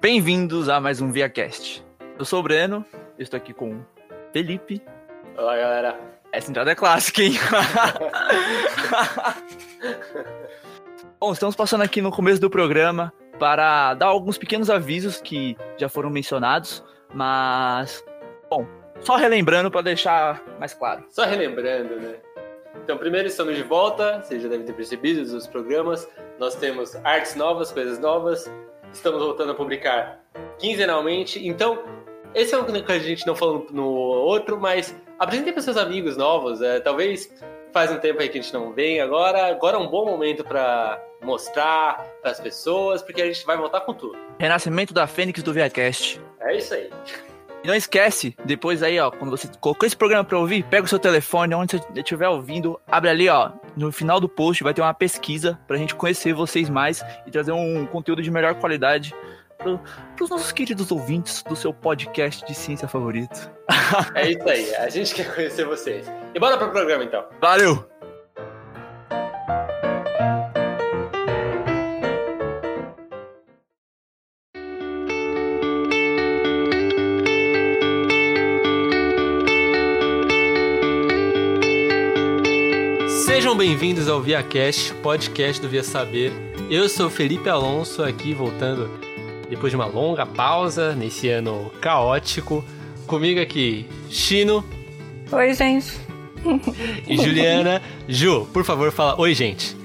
Bem-vindos a mais um ViaCast. Eu sou o Breno, eu estou aqui com o Felipe. Olá, galera. Essa entrada é clássica, hein? Bom, estamos passando aqui no começo do programa para dar alguns pequenos avisos que já foram mencionados, mas, bom, só relembrando para deixar mais claro. Só relembrando, né? Então, primeiro estamos de volta, vocês já devem ter percebido dos programas. Nós temos artes novas, coisas novas. Estamos voltando a publicar quinzenalmente. Então, esse é um que a gente não falou no outro, mas apresentem para seus amigos novos. É, talvez faz um tempo aí que a gente não vem. Agora, agora é um bom momento para mostrar para as pessoas, porque a gente vai voltar com tudo. Renascimento da Fênix do ViaCast. É isso aí. E não esquece, depois aí, ó, quando você colocou esse programa pra ouvir, pega o seu telefone, onde você estiver ouvindo, abre ali, ó, no final do post vai ter uma pesquisa pra gente conhecer vocês mais e trazer um conteúdo de melhor qualidade pro, pros nossos queridos ouvintes do seu podcast de ciência favorito. É isso aí, a gente quer conhecer vocês. E bora pro programa então. Valeu! Bem-vindos ao ViaCast, podcast do Via Saber. Eu sou Felipe Alonso, aqui voltando depois de uma longa pausa nesse ano caótico. Comigo aqui, Chino. Oi, gente. E Juliana. Ju, por favor, fala oi, gente.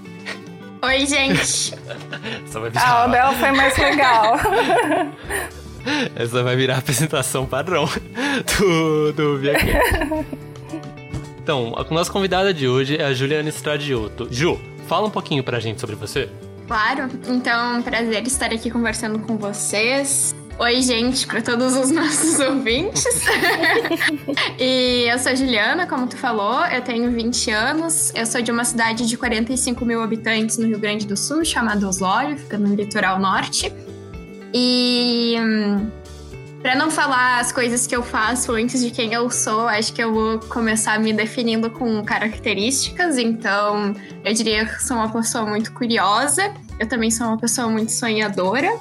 Oi, gente. Essa vai virar... Ah, o dela foi mais legal. Essa vai virar a apresentação padrão do, do ViaCast. Então, a nossa convidada de hoje é a Juliana Stradioto. Ju, fala um pouquinho pra gente sobre você. Claro, então, prazer estar aqui conversando com vocês. Oi, gente, para todos os nossos ouvintes. e eu sou a Juliana, como tu falou, eu tenho 20 anos, eu sou de uma cidade de 45 mil habitantes no Rio Grande do Sul, chamada Osório, fica no litoral norte. E hum, para não falar as coisas que eu faço antes de quem eu sou, acho que eu vou começar me definindo com características. Então, eu diria que sou uma pessoa muito curiosa. Eu também sou uma pessoa muito sonhadora.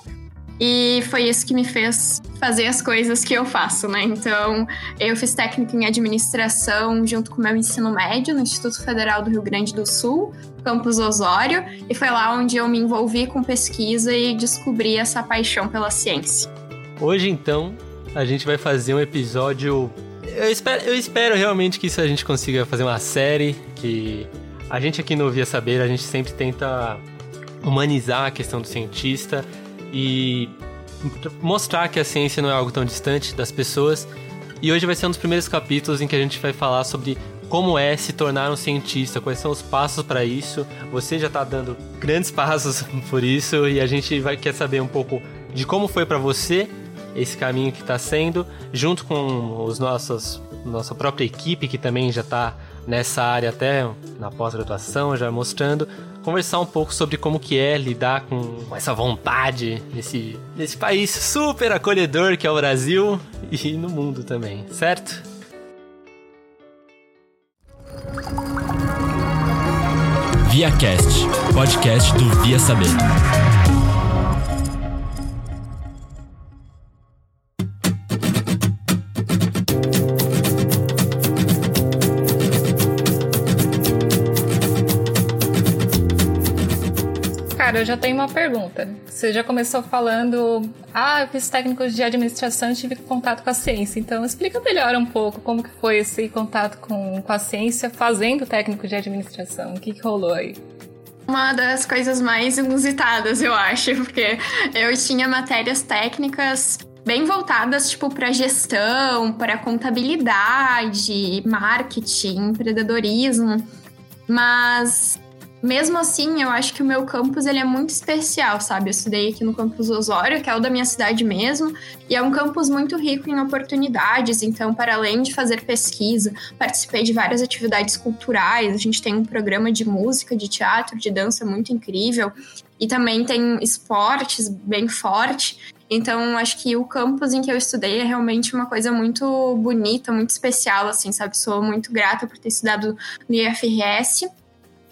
E foi isso que me fez fazer as coisas que eu faço, né? Então, eu fiz técnica em administração junto com meu ensino médio no Instituto Federal do Rio Grande do Sul, campus Osório, e foi lá onde eu me envolvi com pesquisa e descobri essa paixão pela ciência. Hoje, então, a gente vai fazer um episódio. Eu espero, eu espero realmente que isso a gente consiga fazer uma série. Que a gente aqui no Via Saber, a gente sempre tenta humanizar a questão do cientista e mostrar que a ciência não é algo tão distante das pessoas. E hoje vai ser um dos primeiros capítulos em que a gente vai falar sobre como é se tornar um cientista, quais são os passos para isso. Você já está dando grandes passos por isso e a gente vai quer saber um pouco de como foi para você esse caminho que está sendo, junto com os nossos, nossa própria equipe que também já está nessa área até na pós-graduação, já mostrando, conversar um pouco sobre como que é lidar com essa vontade nesse, nesse país super acolhedor que é o Brasil e no mundo também, certo? ViaCast, podcast do Via Saber. Eu já tenho uma pergunta. Você já começou falando, ah, eu fiz técnicos de administração e tive contato com a ciência. Então, explica melhor um pouco como que foi esse contato com, com a ciência fazendo técnico de administração. O que, que rolou aí? Uma das coisas mais inusitadas, eu acho, porque eu tinha matérias técnicas bem voltadas tipo para gestão, para contabilidade, marketing, empreendedorismo, mas mesmo assim, eu acho que o meu campus ele é muito especial, sabe? Eu estudei aqui no campus Osório, que é o da minha cidade mesmo, e é um campus muito rico em oportunidades. Então, para além de fazer pesquisa, participei de várias atividades culturais. A gente tem um programa de música, de teatro, de dança muito incrível, e também tem esportes bem forte. Então, acho que o campus em que eu estudei é realmente uma coisa muito bonita, muito especial, assim, sabe? Sou muito grata por ter estudado no IFRS.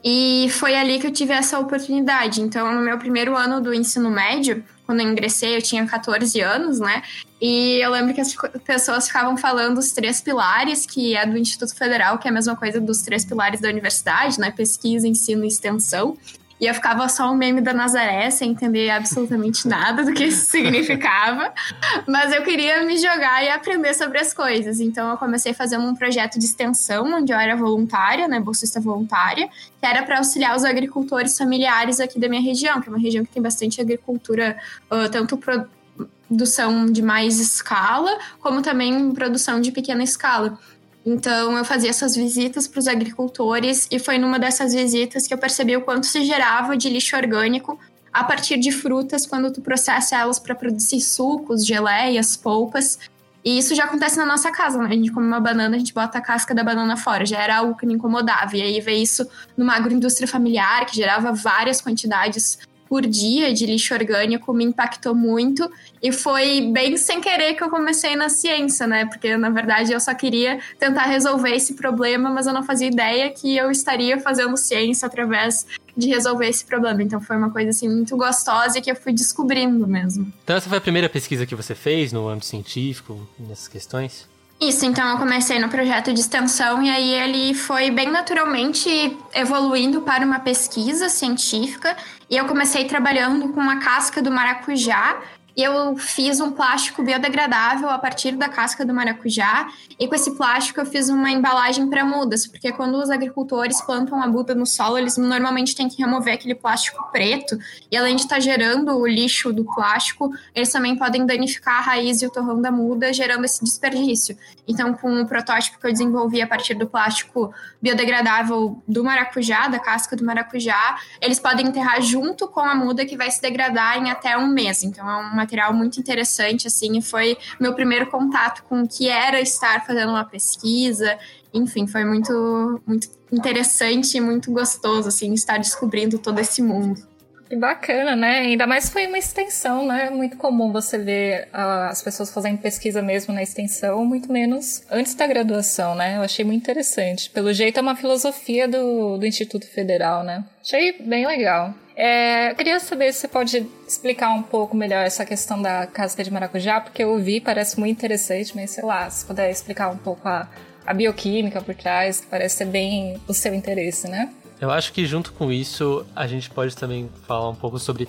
E foi ali que eu tive essa oportunidade. Então, no meu primeiro ano do ensino médio, quando eu ingressei, eu tinha 14 anos, né? E eu lembro que as pessoas ficavam falando os três pilares, que é do Instituto Federal, que é a mesma coisa dos três pilares da universidade, né? Pesquisa, ensino e extensão. E eu ficava só um meme da Nazaré, sem entender absolutamente nada do que isso significava. Mas eu queria me jogar e aprender sobre as coisas. Então eu comecei fazendo um projeto de extensão, onde eu era voluntária, né, bolsista voluntária, que era para auxiliar os agricultores familiares aqui da minha região, que é uma região que tem bastante agricultura, uh, tanto produção de mais escala, como também produção de pequena escala. Então, eu fazia essas visitas para os agricultores e foi numa dessas visitas que eu percebi o quanto se gerava de lixo orgânico a partir de frutas quando tu processa elas para produzir sucos, geleias, polpas. E isso já acontece na nossa casa, né? A gente come uma banana, a gente bota a casca da banana fora, já era algo que me incomodava. E aí veio isso numa agroindústria familiar, que gerava várias quantidades por dia de lixo orgânico me impactou muito e foi bem sem querer que eu comecei na ciência, né? Porque na verdade eu só queria tentar resolver esse problema, mas eu não fazia ideia que eu estaria fazendo ciência através de resolver esse problema. Então foi uma coisa assim muito gostosa e que eu fui descobrindo mesmo. Então essa foi a primeira pesquisa que você fez no âmbito científico nessas questões? Isso, então eu comecei no projeto de extensão e aí ele foi bem naturalmente evoluindo para uma pesquisa científica e eu comecei trabalhando com a casca do maracujá eu fiz um plástico biodegradável a partir da casca do maracujá. E com esse plástico eu fiz uma embalagem para mudas, porque quando os agricultores plantam a muda no solo, eles normalmente têm que remover aquele plástico preto. E além de estar tá gerando o lixo do plástico, eles também podem danificar a raiz e o torrão da muda, gerando esse desperdício. Então, com o protótipo que eu desenvolvi a partir do plástico biodegradável do maracujá, da casca do maracujá, eles podem enterrar junto com a muda que vai se degradar em até um mês. Então, é uma material muito interessante, assim, e foi meu primeiro contato com o que era estar fazendo uma pesquisa. Enfim, foi muito, muito interessante e muito gostoso, assim, estar descobrindo todo esse mundo. Que bacana, né? Ainda mais foi uma extensão, né? Muito comum você ver uh, as pessoas fazendo pesquisa mesmo na extensão, muito menos antes da graduação, né? Eu achei muito interessante. Pelo jeito é uma filosofia do, do Instituto Federal, né? Achei bem legal. É, eu queria saber se você pode explicar um pouco melhor essa questão da casca de maracujá, porque eu ouvi, parece muito interessante, mas sei lá, se puder explicar um pouco a, a bioquímica por trás, parece ser bem o seu interesse, né? Eu acho que junto com isso, a gente pode também falar um pouco sobre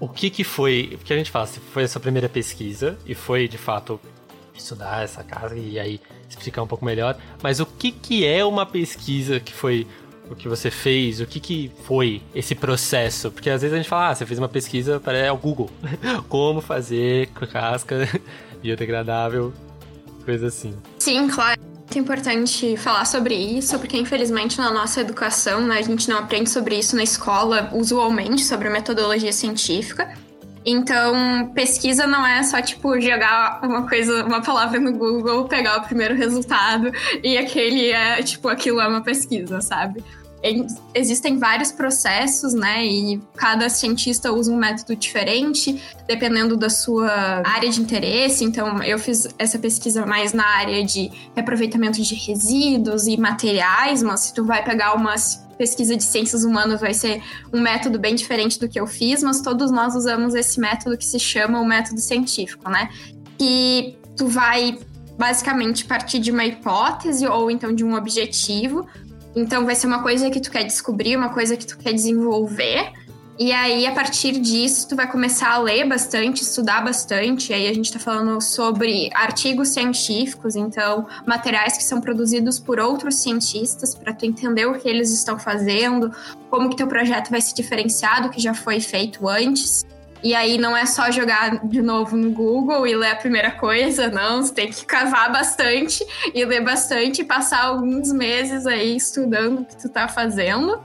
o que que foi, porque a gente fala, se foi essa primeira pesquisa e foi de fato estudar essa casa e aí explicar um pouco melhor, mas o que que é uma pesquisa que foi o que você fez, o que, que foi esse processo? Porque às vezes a gente fala, ah, você fez uma pesquisa para é o Google. Como fazer casca biodegradável, coisa assim. Sim, claro. É importante falar sobre isso, porque infelizmente na nossa educação, né, a gente não aprende sobre isso na escola, usualmente, sobre a metodologia científica. Então, pesquisa não é só, tipo, jogar uma coisa, uma palavra no Google, pegar o primeiro resultado e aquele é, tipo, aquilo é uma pesquisa, sabe? existem vários processos, né? E cada cientista usa um método diferente, dependendo da sua área de interesse. Então, eu fiz essa pesquisa mais na área de reaproveitamento de resíduos e materiais, mas se tu vai pegar umas pesquisa de ciências humanas vai ser um método bem diferente do que eu fiz, mas todos nós usamos esse método que se chama o método científico, né? Que tu vai basicamente partir de uma hipótese ou então de um objetivo. Então vai ser uma coisa que tu quer descobrir, uma coisa que tu quer desenvolver e aí, a partir disso, tu vai começar a ler bastante, estudar bastante. Aí a gente está falando sobre artigos científicos, então materiais que são produzidos por outros cientistas para tu entender o que eles estão fazendo, como que teu projeto vai se diferenciar do que já foi feito antes. E aí não é só jogar de novo no Google e ler a primeira coisa, não. Você tem que cavar bastante e ler bastante e passar alguns meses aí estudando o que tu tá fazendo.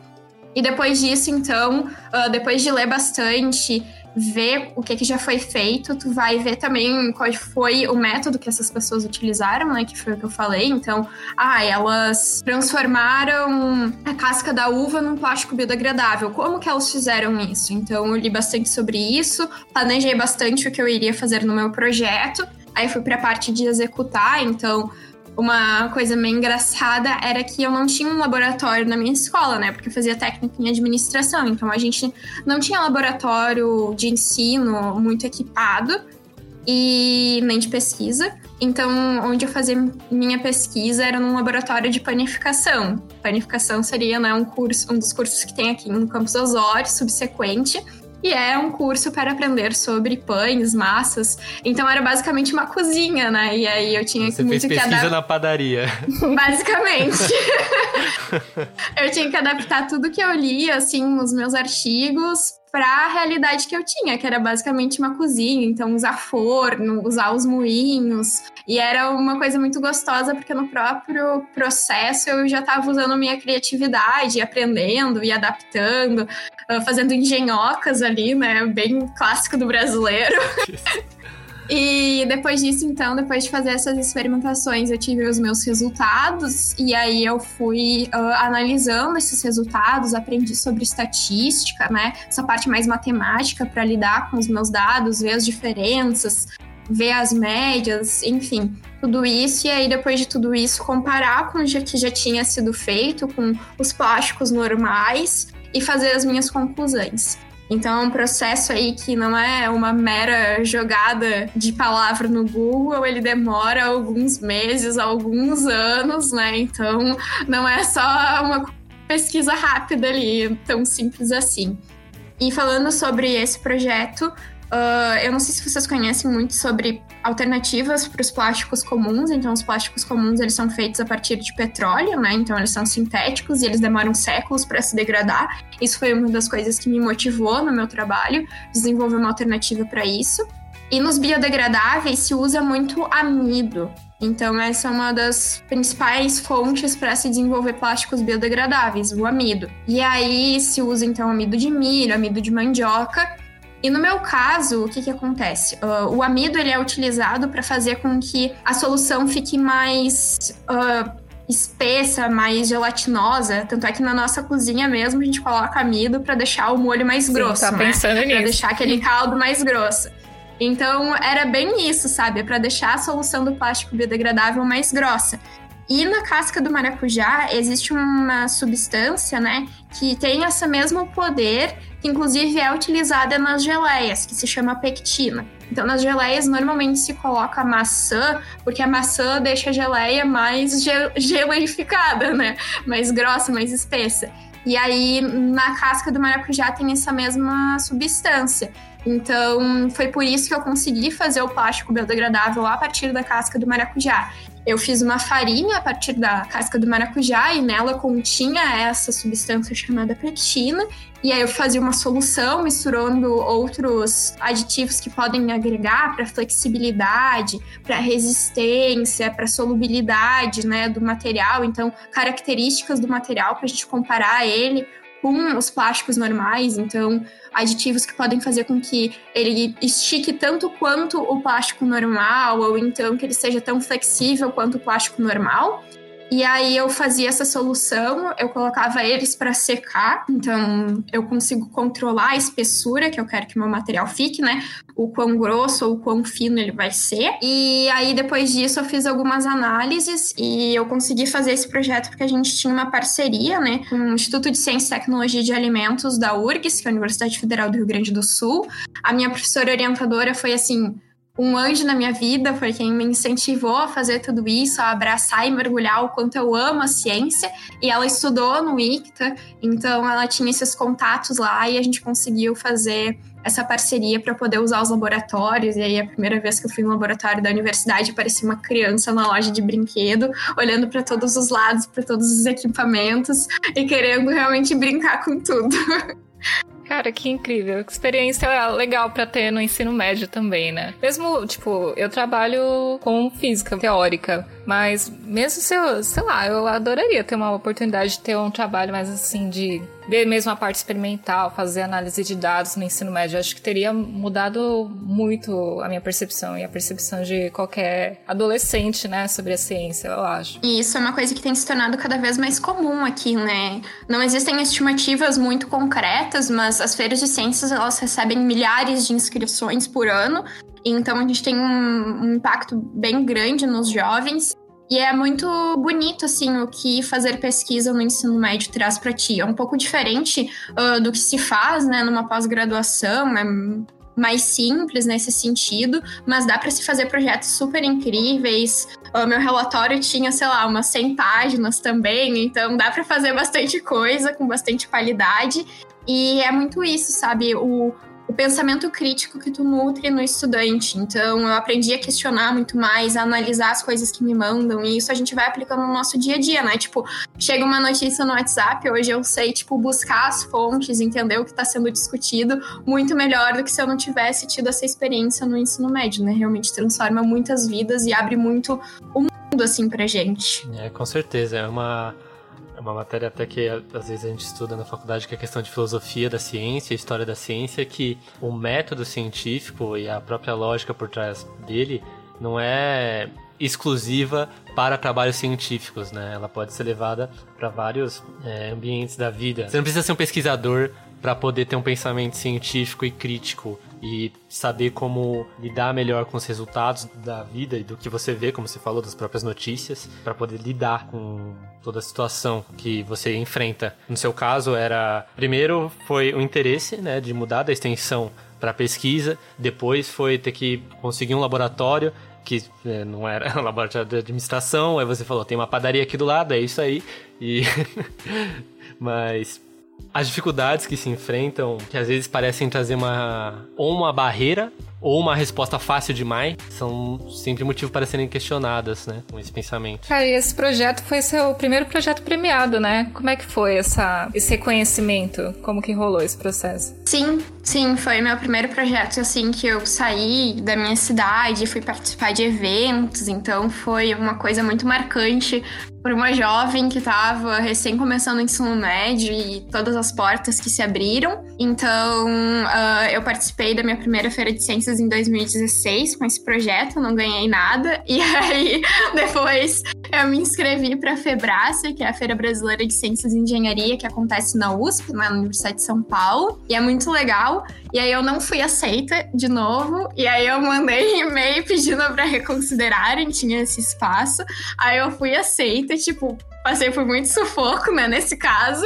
E depois disso, então, uh, depois de ler bastante, ver o que, que, já foi feito, tu vai ver também qual foi o método que essas pessoas utilizaram, né? Que foi o que eu falei. Então, ah, elas transformaram a casca da uva num plástico biodegradável. Como que elas fizeram isso? Então, eu li bastante sobre isso, planejei bastante o que eu iria fazer no meu projeto. Aí fui para a parte de executar, então uma coisa meio engraçada era que eu não tinha um laboratório na minha escola, né? Porque eu fazia técnica em administração. Então a gente não tinha laboratório de ensino muito equipado e nem de pesquisa. Então, onde eu fazia minha pesquisa era num laboratório de panificação. Panificação seria né, um curso, um dos cursos que tem aqui no campus Osório, subsequente. E é um curso para aprender sobre pães, massas. Então era basicamente uma cozinha, né? E aí eu tinha Você muito fez que pesquisa adaptar. na padaria. Basicamente. eu tinha que adaptar tudo que eu li, assim, os meus artigos, para a realidade que eu tinha, que era basicamente uma cozinha. Então, usar forno, usar os moinhos. E era uma coisa muito gostosa, porque no próprio processo eu já estava usando minha criatividade, aprendendo e adaptando, fazendo engenhocas ali, né? Bem clássico do brasileiro. E depois disso, então, depois de fazer essas experimentações, eu tive os meus resultados e aí eu fui uh, analisando esses resultados, aprendi sobre estatística, né? Essa parte mais matemática para lidar com os meus dados, ver as diferenças, ver as médias, enfim, tudo isso. E aí, depois de tudo isso, comparar com o que já tinha sido feito, com os plásticos normais e fazer as minhas conclusões. Então é um processo aí que não é uma mera jogada de palavra no Google, ele demora alguns meses, alguns anos, né? Então não é só uma pesquisa rápida ali, tão simples assim. E falando sobre esse projeto, Uh, eu não sei se vocês conhecem muito sobre alternativas para os plásticos comuns. Então, os plásticos comuns eles são feitos a partir de petróleo, né? Então, eles são sintéticos e eles demoram séculos para se degradar. Isso foi uma das coisas que me motivou no meu trabalho, desenvolver uma alternativa para isso. E nos biodegradáveis se usa muito amido. Então, essa é uma das principais fontes para se desenvolver plásticos biodegradáveis, o amido. E aí se usa então amido de milho, amido de mandioca e no meu caso, o que, que acontece? Uh, o amido ele é utilizado para fazer com que a solução fique mais uh, espessa, mais gelatinosa. Tanto é que na nossa cozinha mesmo a gente coloca amido para deixar o molho mais Sim, grosso, tá né? pensando Pra nisso. deixar aquele caldo mais grosso. Então era bem isso, sabe? Para deixar a solução do plástico biodegradável mais grossa. E na casca do maracujá existe uma substância, né, que tem esse mesmo poder, que inclusive é utilizada nas geleias, que se chama pectina. Então, nas geleias normalmente se coloca maçã, porque a maçã deixa a geleia mais gel geleificada, né? Mais grossa, mais espessa. E aí, na casca do maracujá tem essa mesma substância. Então, foi por isso que eu consegui fazer o plástico biodegradável a partir da casca do maracujá. Eu fiz uma farinha a partir da casca do maracujá e nela continha essa substância chamada pectina. E aí eu fazia uma solução misturando outros aditivos que podem agregar para flexibilidade, para resistência, para solubilidade, né, do material. Então, características do material para a gente comparar ele com os plásticos normais, então aditivos que podem fazer com que ele estique tanto quanto o plástico normal, ou então que ele seja tão flexível quanto o plástico normal. E aí eu fazia essa solução, eu colocava eles para secar, então eu consigo controlar a espessura que eu quero que meu material fique, né? O quão grosso ou o quão fino ele vai ser. E aí depois disso eu fiz algumas análises e eu consegui fazer esse projeto porque a gente tinha uma parceria, né, com o Instituto de Ciência e Tecnologia de Alimentos da URGS, que é a Universidade Federal do Rio Grande do Sul. A minha professora orientadora foi assim, um anjo na minha vida, foi quem me incentivou a fazer tudo isso, a abraçar e mergulhar o quanto eu amo a ciência. E ela estudou no ICTA, então ela tinha esses contatos lá e a gente conseguiu fazer essa parceria para poder usar os laboratórios. E aí, a primeira vez que eu fui no laboratório da universidade, parecia uma criança na loja de brinquedo, olhando para todos os lados, para todos os equipamentos e querendo realmente brincar com tudo. Cara, que incrível. Que experiência legal pra ter no ensino médio também, né? Mesmo, tipo, eu trabalho com física teórica, mas mesmo se eu, sei lá, eu adoraria ter uma oportunidade de ter um trabalho mais assim, de ver mesmo a parte experimental, fazer análise de dados no ensino médio. Acho que teria mudado muito a minha percepção e a percepção de qualquer adolescente, né, sobre a ciência, eu acho. E isso é uma coisa que tem se tornado cada vez mais comum aqui, né? Não existem estimativas muito concretas, mas as feiras de ciências elas recebem milhares de inscrições por ano. Então a gente tem um, um impacto bem grande nos jovens. E é muito bonito, assim, o que fazer pesquisa no ensino médio traz para ti. É um pouco diferente uh, do que se faz, né, numa pós-graduação, é mais simples nesse sentido, mas dá para se fazer projetos super incríveis. O meu relatório tinha, sei lá, umas 100 páginas também, então dá para fazer bastante coisa com bastante qualidade. E é muito isso, sabe? O, o pensamento crítico que tu nutre no estudante. Então, eu aprendi a questionar muito mais, a analisar as coisas que me mandam, e isso a gente vai aplicando no nosso dia a dia, né? Tipo, chega uma notícia no WhatsApp, hoje eu sei, tipo, buscar as fontes, entender o que está sendo discutido, muito melhor do que se eu não tivesse tido essa experiência no ensino médio, né? Realmente transforma muitas vidas e abre muito o mundo, assim, pra gente. É, com certeza. É uma é uma matéria até que às vezes a gente estuda na faculdade, que é a questão de filosofia da ciência, história da ciência, que o método científico e a própria lógica por trás dele não é exclusiva para trabalhos científicos, né? Ela pode ser levada para vários é, ambientes da vida. Você não precisa ser um pesquisador para poder ter um pensamento científico e crítico e saber como lidar melhor com os resultados da vida e do que você vê, como você falou, das próprias notícias, para poder lidar com toda a situação que você enfrenta. No seu caso, era primeiro foi o interesse, né, de mudar da extensão para pesquisa, depois foi ter que conseguir um laboratório que é, não era um laboratório de administração, aí você falou, tem uma padaria aqui do lado, é isso aí. E mas as dificuldades que se enfrentam, que às vezes parecem trazer uma ou uma barreira ou uma resposta fácil demais, são sempre motivo para serem questionadas, né, com esse pensamento. Cara, e esse projeto foi seu primeiro projeto premiado, né? Como é que foi essa, esse reconhecimento? Como que rolou esse processo? Sim, sim, foi meu primeiro projeto, assim, que eu saí da minha cidade, fui participar de eventos, então foi uma coisa muito marcante por uma jovem que estava recém começando o ensino médio e todas as portas que se abriram. Então, uh, eu participei da minha primeira feira de ciências em 2016 com esse projeto, não ganhei nada. E aí, depois, eu me inscrevi para a FEBRACE, que é a Feira Brasileira de Ciências e Engenharia, que acontece na USP, na Universidade de São Paulo. E é muito legal. E aí, eu não fui aceita de novo. E aí, eu mandei e-mail pedindo para reconsiderarem, tinha esse espaço. Aí, eu fui aceita tipo, passei por muito sufoco, né, nesse caso.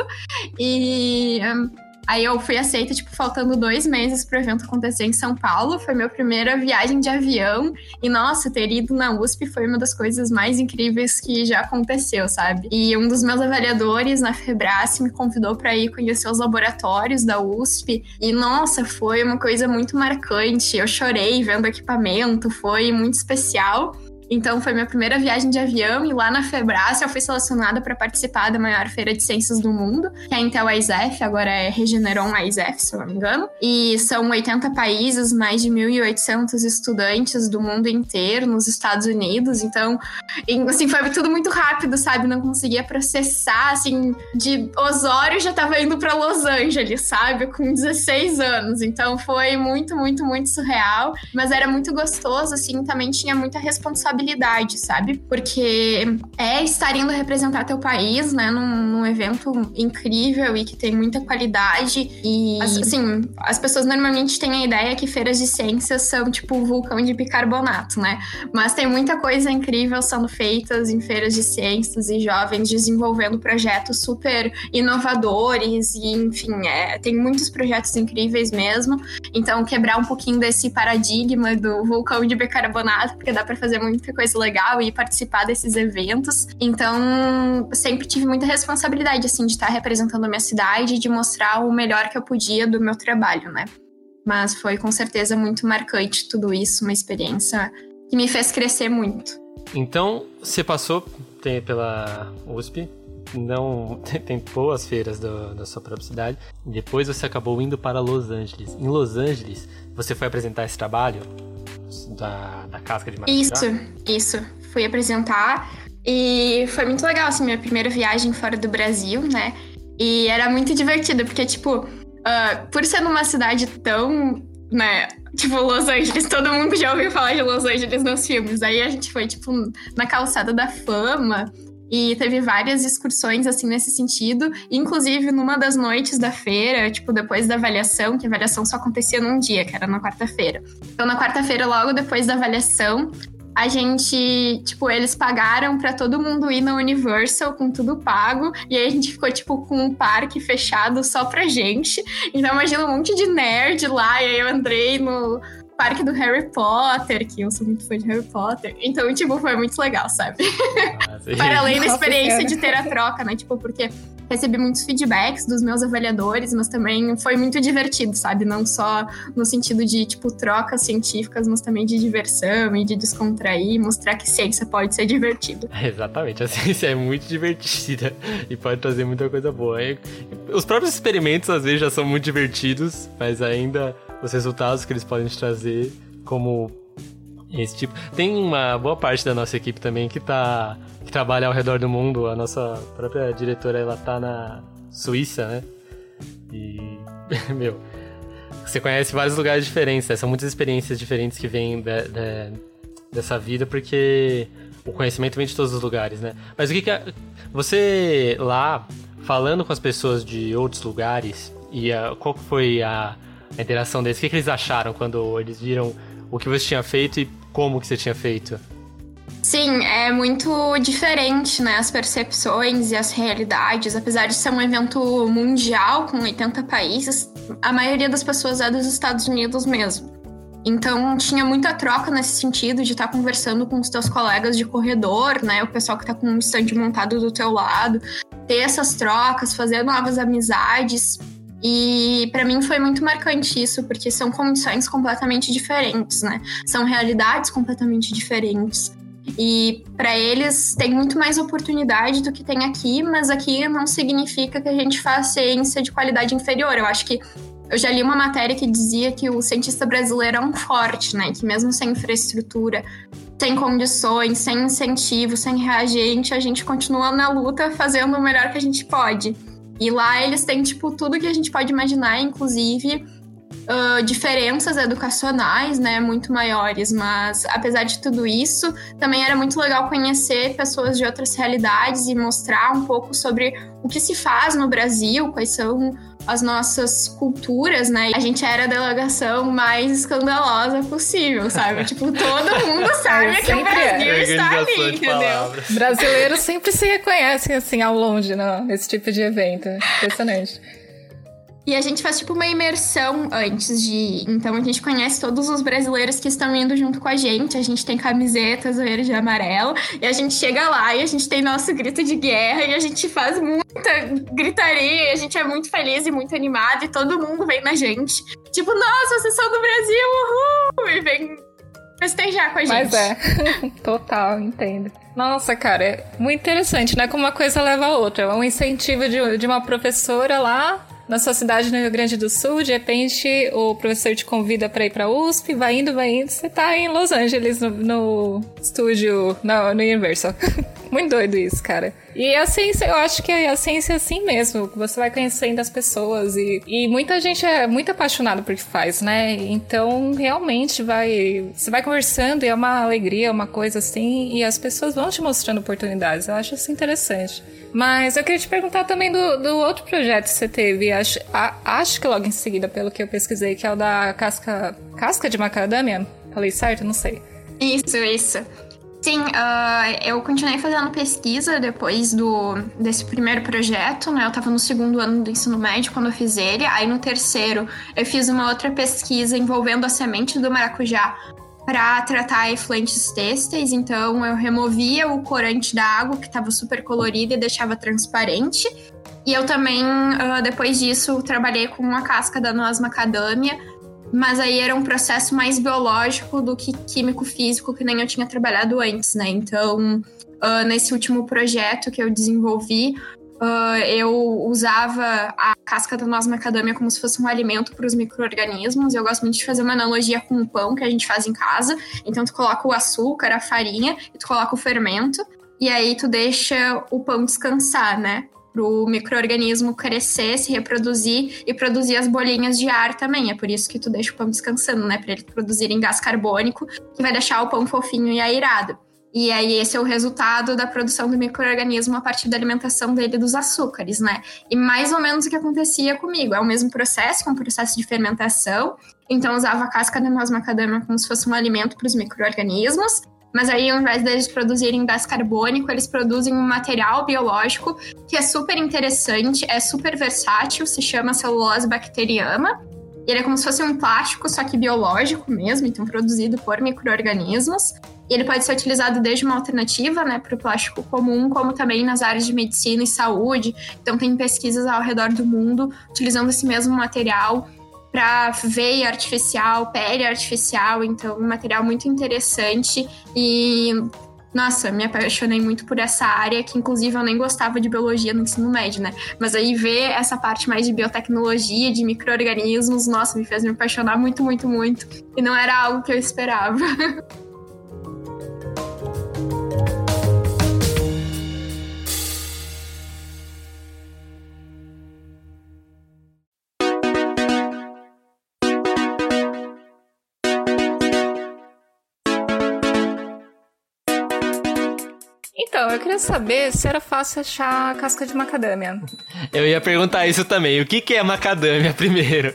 E um, aí eu fui aceita, tipo, faltando dois meses pro evento acontecer em São Paulo. Foi minha primeira viagem de avião. E, nossa, ter ido na USP foi uma das coisas mais incríveis que já aconteceu, sabe? E um dos meus avaliadores na Febrace me convidou para ir conhecer os laboratórios da USP. E, nossa, foi uma coisa muito marcante. Eu chorei vendo equipamento, foi muito especial. Então foi minha primeira viagem de avião e lá na Febras eu fui selecionada para participar da maior feira de ciências do mundo, que é a Intel ISF, agora é Regeneron ISF, se eu não me engano. E são 80 países, mais de 1.800 estudantes do mundo inteiro nos Estados Unidos. Então, assim, foi tudo muito rápido, sabe? Não conseguia processar, assim, de Osório já tava indo para Los Angeles, sabe? Com 16 anos. Então foi muito, muito, muito surreal, mas era muito gostoso, assim, também tinha muita responsabilidade responsabilidade, sabe? Porque é estar indo representar teu país, né, num, num evento incrível e que tem muita qualidade. E, assim, as pessoas normalmente têm a ideia que feiras de ciências são tipo vulcão de bicarbonato, né? Mas tem muita coisa incrível sendo feitas em feiras de ciências e jovens desenvolvendo projetos super inovadores e, enfim, é, tem muitos projetos incríveis mesmo. Então, quebrar um pouquinho desse paradigma do vulcão de bicarbonato, porque dá para fazer muita coisa legal e participar desses eventos. Então, sempre tive muita responsabilidade, assim, de estar representando a minha cidade e de mostrar o melhor que eu podia do meu trabalho, né? Mas foi com certeza muito marcante tudo isso, uma experiência que me fez crescer muito. Então, você passou pela USP, não tentou as feiras do, da sua própria cidade. Depois você acabou indo para Los Angeles. Em Los Angeles, você foi apresentar esse trabalho da, da casca de maracujá? Isso, isso. Fui apresentar e foi muito legal, assim, minha primeira viagem fora do Brasil, né? E era muito divertido, porque, tipo, uh, por ser numa cidade tão, né, tipo, Los Angeles, todo mundo já ouviu falar de Los Angeles nos filmes. Aí a gente foi, tipo, na calçada da fama, e teve várias excursões, assim, nesse sentido. Inclusive, numa das noites da feira, tipo, depois da avaliação, que a avaliação só acontecia num dia, que era na quarta-feira. Então, na quarta-feira, logo depois da avaliação, a gente, tipo, eles pagaram para todo mundo ir na Universal com tudo pago, e aí a gente ficou, tipo, com um parque fechado só pra gente. Então imagina um monte de nerd lá, e aí eu entrei no parque do Harry Potter, que eu sou muito fã de Harry Potter. Então, tipo, foi muito legal, sabe? Ah. Para além da experiência de ter a troca, né? Tipo, porque recebi muitos feedbacks dos meus avaliadores, mas também foi muito divertido, sabe? Não só no sentido de, tipo, trocas científicas, mas também de diversão e de descontrair, mostrar que ciência pode ser divertido. Exatamente, a ciência é muito divertida e pode trazer muita coisa boa. Os próprios experimentos às vezes já são muito divertidos, mas ainda os resultados que eles podem te trazer, como esse tipo. Tem uma boa parte da nossa equipe também que tá. que trabalha ao redor do mundo. A nossa própria diretora ela tá na Suíça, né? E. Meu. Você conhece vários lugares diferentes, né? São muitas experiências diferentes que vêm de- de- dessa vida, porque o conhecimento vem de todos os lugares, né? Mas o que, que a- você lá falando com as pessoas de outros lugares e a- qual foi a, a interação deles? O que, que eles acharam quando eles viram o que você tinha feito e como que você tinha feito? Sim, é muito diferente, né? As percepções e as realidades. Apesar de ser um evento mundial com 80 países, a maioria das pessoas é dos Estados Unidos mesmo. Então tinha muita troca nesse sentido de estar conversando com os teus colegas de corredor, né? O pessoal que tá com um stand montado do teu lado, ter essas trocas, fazer novas amizades. E para mim foi muito marcante isso, porque são condições completamente diferentes, né? São realidades completamente diferentes. E para eles tem muito mais oportunidade do que tem aqui, mas aqui não significa que a gente faz ciência de qualidade inferior. Eu acho que eu já li uma matéria que dizia que o cientista brasileiro é um forte, né? Que mesmo sem infraestrutura, sem condições, sem incentivo, sem reagente, a gente continua na luta fazendo o melhor que a gente pode. E lá eles têm, tipo, tudo que a gente pode imaginar, inclusive ah, diferenças educacionais, né, muito maiores, mas apesar de tudo isso, também era muito legal conhecer pessoas de outras realidades e mostrar um pouco sobre o que se faz no Brasil, quais são as nossas culturas, né? A gente era a delegação mais escandalosa possível, sabe? tipo, todo mundo sabe que o sempre é. Brasil está ali, entendeu? Brasileiros sempre se reconhecem assim ao longe no- nesse tipo de evento. Impressionante. E a gente faz tipo uma imersão antes de ir. Então a gente conhece todos os brasileiros que estão indo junto com a gente. A gente tem camisetas verde e amarelo. E a gente chega lá e a gente tem nosso grito de guerra. E a gente faz muita gritaria. E a gente é muito feliz e muito animado. E todo mundo vem na gente. Tipo, nossa, vocês são do Brasil, uhul! E vem festejar com a gente. Mas é. Total, entendo. Nossa, cara, é muito interessante, né? Como uma coisa leva a outra. É um incentivo de, de uma professora lá na sua cidade no Rio Grande do Sul. De repente, o professor te convida pra ir pra USP, vai indo, vai indo. Você tá em Los Angeles, no, no estúdio, no, no Universal. muito doido isso, cara. E a ciência, eu acho que a ciência é assim mesmo. Você vai conhecendo as pessoas e, e muita gente é muito apaixonada por que faz, né? Então, realmente vai. Você vai conversando e é uma alegria, uma coisa assim, e as pessoas vão te mostrando oportunidades. Eu acho isso interessante. Mas eu queria te perguntar também do, do outro projeto que você teve, acho, a- acho que logo em seguida, pelo que eu pesquisei, que é o da casca. Casca de macadâmia? Falei certo? Não sei. Isso, isso. Sim, ah, eu continuei fazendo pesquisa depois do, desse primeiro projeto, né? Eu tava no segundo ano do ensino médio quando eu fiz ele. Aí no terceiro eu fiz uma outra pesquisa envolvendo a semente do maracujá para tratar efluentes têxteis. Então eu removia o corante da água, que estava super colorido, e deixava transparente. E eu também, ah, depois disso, trabalhei com a casca da noz macadâmia mas aí era um processo mais biológico do que químico-físico, que nem eu tinha trabalhado antes, né? Então, ah, nesse último projeto que eu desenvolvi, ah, eu usava a casca da noz macadâmia como se fosse um alimento para os micro-organismos. Eu gosto muito de fazer uma analogia com o pão que a gente faz em casa. Então, tu coloca o açúcar, a farinha, e tu coloca o fermento, e aí tu deixa o pão descansar, né? Pro microorganismo crescer, se reproduzir e produzir as bolinhas de ar também. É por isso que tu deixa o pão descansando, né? Para ele produzirem gás carbônico, que vai deixar o pão fofinho e airado. E aí esse é o resultado da produção do microorganismo a partir da alimentação dele dos açúcares, né? E mais ou menos o que acontecia comigo. É o mesmo processo, é um processo de fermentação. Então usava a casca da noz macadâmia como se fosse um alimento para os microorganismos. Mas aí ao invés deles produzirem gás carbônico, eles produzem um material biológico que é super interessante, é super versátil, se chama celulose bacteriana. Ele é como se fosse um plástico, só que biológico mesmo, então produzido por micro-organismos. E ele pode ser utilizado desde uma alternativa né, para o plástico comum, como também nas áreas de medicina e saúde. Então, tem pesquisas ao redor do mundo utilizando esse mesmo material para veia artificial, pele artificial. Então, um material muito interessante. E nossa, me apaixonei muito por essa área, que inclusive eu nem gostava de biologia no ensino médio, né? Mas aí ver essa parte mais de biotecnologia, de micro-organismos, nossa, me fez me apaixonar muito, muito, muito. E não era algo que eu esperava. Então, eu queria saber se era fácil achar casca de macadâmia. Eu ia perguntar isso também. O que, que é macadâmia primeiro?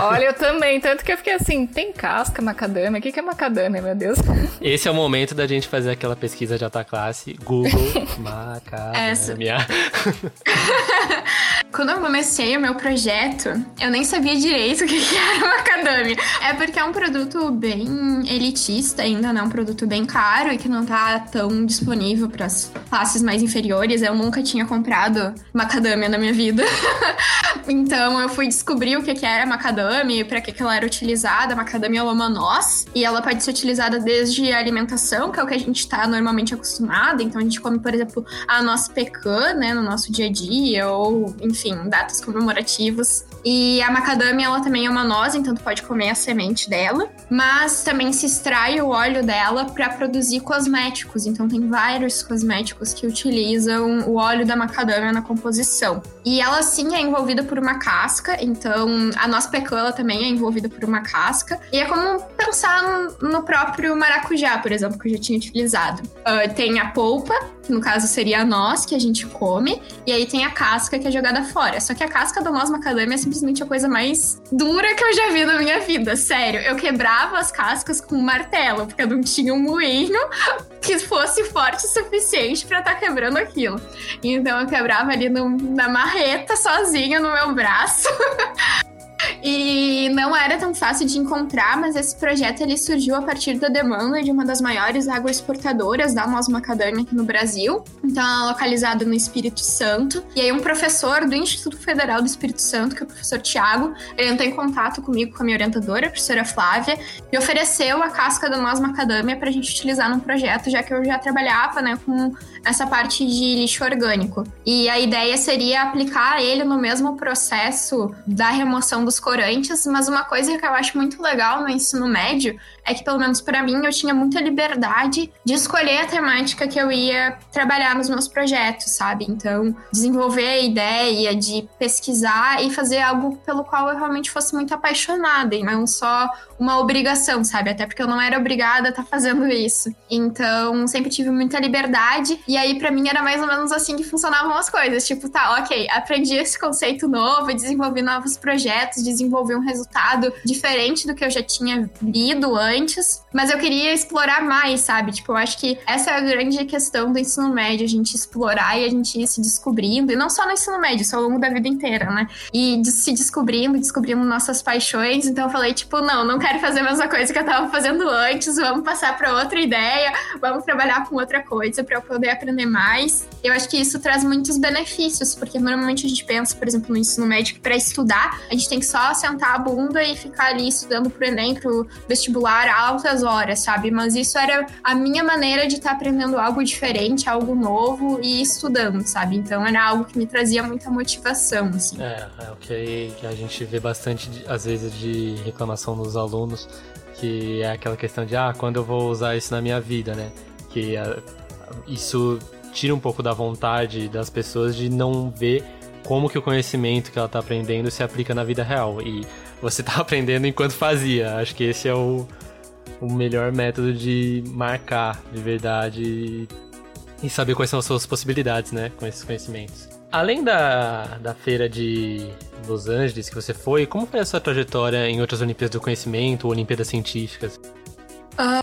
Olha, eu também. Tanto que eu fiquei assim, tem casca macadâmia? O que, que é macadâmia, meu Deus? Esse é o momento da gente fazer aquela pesquisa de alta classe. Google macadâmia. Quando eu comecei o meu projeto, eu nem sabia direito o que era macadâmia. É porque é um produto bem elitista ainda, né? Um produto bem caro e que não tá tão disponível para as classes mais inferiores. Eu nunca tinha comprado macadâmia na minha vida. então eu fui descobrir o que, era macadâmia e para que, ela era utilizada. A macadâmia é uma noz e ela pode ser utilizada desde a alimentação, que é o que a gente está normalmente acostumado. Então a gente come, por exemplo, a noz pecan, né, no nosso dia a dia, ou enfim, datas comemorativas. E a macadâmia, ela também é uma noz, então tu pode comer a semente dela. Mas também se extrai o óleo dela para produzir cosméticos. Então tem vários cosméticos que utilizam o óleo da macadâmia na composição. E ela sim é envolvida por uma casca, então a noz pecan ela também é envolvida por uma casca. E é como pensar no próprio maracujá, por exemplo, que eu já tinha utilizado. Uh, tem a polpa, que no caso seria a noz que a gente come, e aí tem a casca que é jogada fora. Só que a casca da noz macadâmia é simplesmente a coisa mais dura que eu já vi na minha vida, sério. Eu quebrava as cascas com um martelo, porque eu não tinha um moinho que fosse forte o suficiente para estar tá quebrando aquilo. Então eu quebrava ali no, na marreta sozinha no meu braço. E não era tão fácil de encontrar, mas esse projeto ele surgiu a partir da demanda de uma das maiores agroexportadoras da noz macadâmia aqui no Brasil. Então, é localizada no Espírito Santo. E aí, um professor do Instituto Federal do Espírito Santo, que é o professor Tiago, ele entrou em contato comigo, com a minha orientadora, a professora Flávia, e ofereceu a casca da noz macadâmia para a gente utilizar num projeto, já que eu já trabalhava né, com essa parte de lixo orgânico. E a ideia seria aplicar ele no mesmo processo da remoção dos corantes, mas uma coisa que eu acho muito legal no ensino médio é que, pelo menos para mim, eu tinha muita liberdade de escolher a temática que eu ia trabalhar nos meus projetos, sabe? Então, desenvolver a ideia de pesquisar e fazer algo pelo qual eu realmente fosse muito apaixonada e não só uma obrigação, sabe? Até porque eu não era obrigada a estar tá fazendo isso. Então, sempre tive muita liberdade e aí, para mim, era mais ou menos assim que funcionavam as coisas. Tipo, tá, ok, aprendi esse conceito novo, desenvolvi novos projetos, desenvolvi um resultado diferente do que eu já tinha lido antes antes, mas eu queria explorar mais, sabe? Tipo, eu acho que essa é a grande questão do ensino médio, a gente explorar e a gente ir se descobrindo, e não só no ensino médio, isso ao longo da vida inteira, né? E de se descobrindo, descobrindo nossas paixões. Então eu falei, tipo, não, não quero fazer a mesma coisa que eu tava fazendo antes, vamos passar para outra ideia, vamos trabalhar com outra coisa para eu poder aprender mais. Eu acho que isso traz muitos benefícios, porque normalmente a gente pensa, por exemplo, no ensino médio, que para estudar, a gente tem que só sentar a bunda e ficar ali estudando pro Enem, pro vestibular altas horas, sabe? Mas isso era a minha maneira de estar tá aprendendo algo diferente, algo novo e estudando, sabe? Então era algo que me trazia muita motivação, assim. É, é o que a gente vê bastante, às vezes, de reclamação dos alunos, que é aquela questão de, ah, quando eu vou usar isso na minha vida, né? Que isso tira um pouco da vontade das pessoas de não ver como que o conhecimento que ela está aprendendo se aplica na vida real. E você está aprendendo enquanto fazia. Acho que esse é o, o melhor método de marcar de verdade e saber quais são as suas possibilidades, né, com esses conhecimentos. Além da, da feira de Los Angeles que você foi, como foi a sua trajetória em outras Olimpíadas do Conhecimento ou Olimpíadas Científicas? Uh,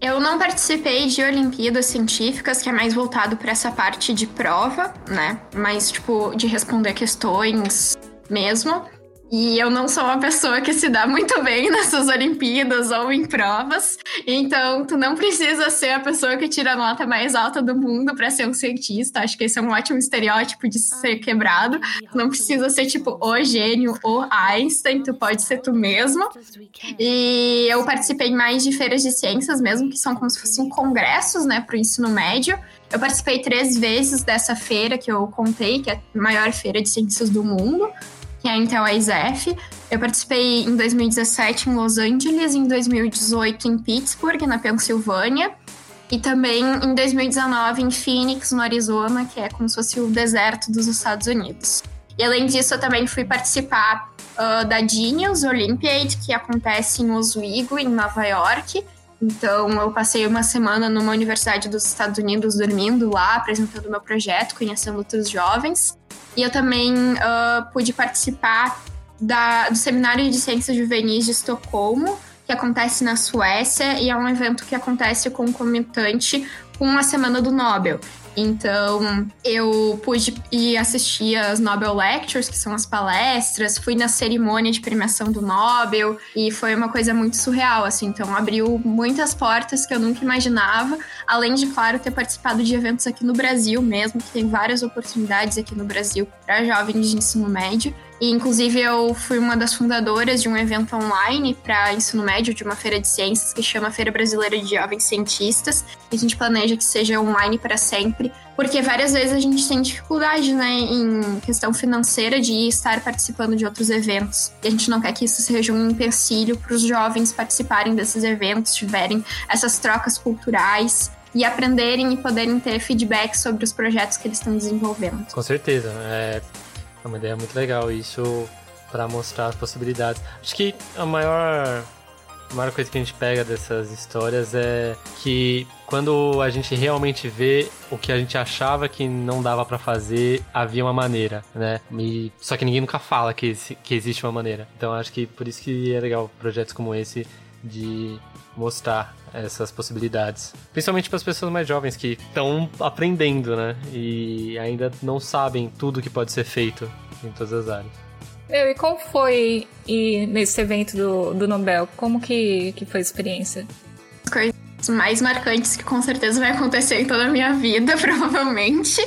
eu não participei de Olimpíadas Científicas, que é mais voltado para essa parte de prova, né? Mais tipo de responder questões mesmo. E eu não sou uma pessoa que se dá muito bem nessas Olimpíadas ou em provas. Então, tu não precisa ser a pessoa que tira a nota mais alta do mundo para ser um cientista. Acho que esse é um ótimo estereótipo de ser quebrado. Tu não precisa ser tipo o gênio ou Einstein, tu pode ser tu mesmo. E eu participei mais de feiras de ciências mesmo, que são como se fossem congressos, né, para o ensino médio. Eu participei três vezes dessa feira que eu contei, que é a maior feira de ciências do mundo que é a Intel ISF. Eu participei em 2017 em Los Angeles, em 2018 em Pittsburgh, na Pensilvânia, e também em 2019 em Phoenix, no Arizona, que é como se fosse o deserto dos Estados Unidos. E além disso, eu também fui participar uh, da Genius Olympiad, que acontece em Oswego, em Nova York. Então, eu passei uma semana numa universidade dos Estados Unidos dormindo lá, apresentando meu projeto, conhecendo outros jovens. E eu também uh, pude participar da, do Seminário de Ciências Juvenis de Estocolmo, que acontece na Suécia, e é um evento que acontece concomitante com a Semana do Nobel. Então, eu pude ir assistir as Nobel Lectures, que são as palestras, fui na cerimônia de premiação do Nobel e foi uma coisa muito surreal, assim. Então, abriu muitas portas que eu nunca imaginava, além de, claro, ter participado de eventos aqui no Brasil mesmo, que tem várias oportunidades aqui no Brasil para jovens de ensino médio. E, inclusive, eu fui uma das fundadoras de um evento online para ensino médio, de uma feira de ciências que chama Feira Brasileira de Jovens Cientistas. E a gente planeja que seja online para sempre, porque várias vezes a gente tem dificuldade, né, em questão financeira de estar participando de outros eventos. E a gente não quer que isso seja um empecilho para os jovens participarem desses eventos, tiverem essas trocas culturais e aprenderem e poderem ter feedback sobre os projetos que eles estão desenvolvendo. Com certeza. É, é uma ideia muito legal isso para mostrar as possibilidades. Acho que a maior a maior coisa que a gente pega dessas histórias é que quando a gente realmente vê o que a gente achava que não dava para fazer, havia uma maneira, né? E, só que ninguém nunca fala que, que existe uma maneira. Então acho que por isso que é legal projetos como esse de mostrar essas possibilidades. Principalmente para as pessoas mais jovens que estão aprendendo, né? E ainda não sabem tudo que pode ser feito em todas as áreas. Meu, e como foi ir nesse evento do, do Nobel? Como que, que foi a experiência? Coisas mais marcantes que com certeza vai acontecer em toda a minha vida, provavelmente.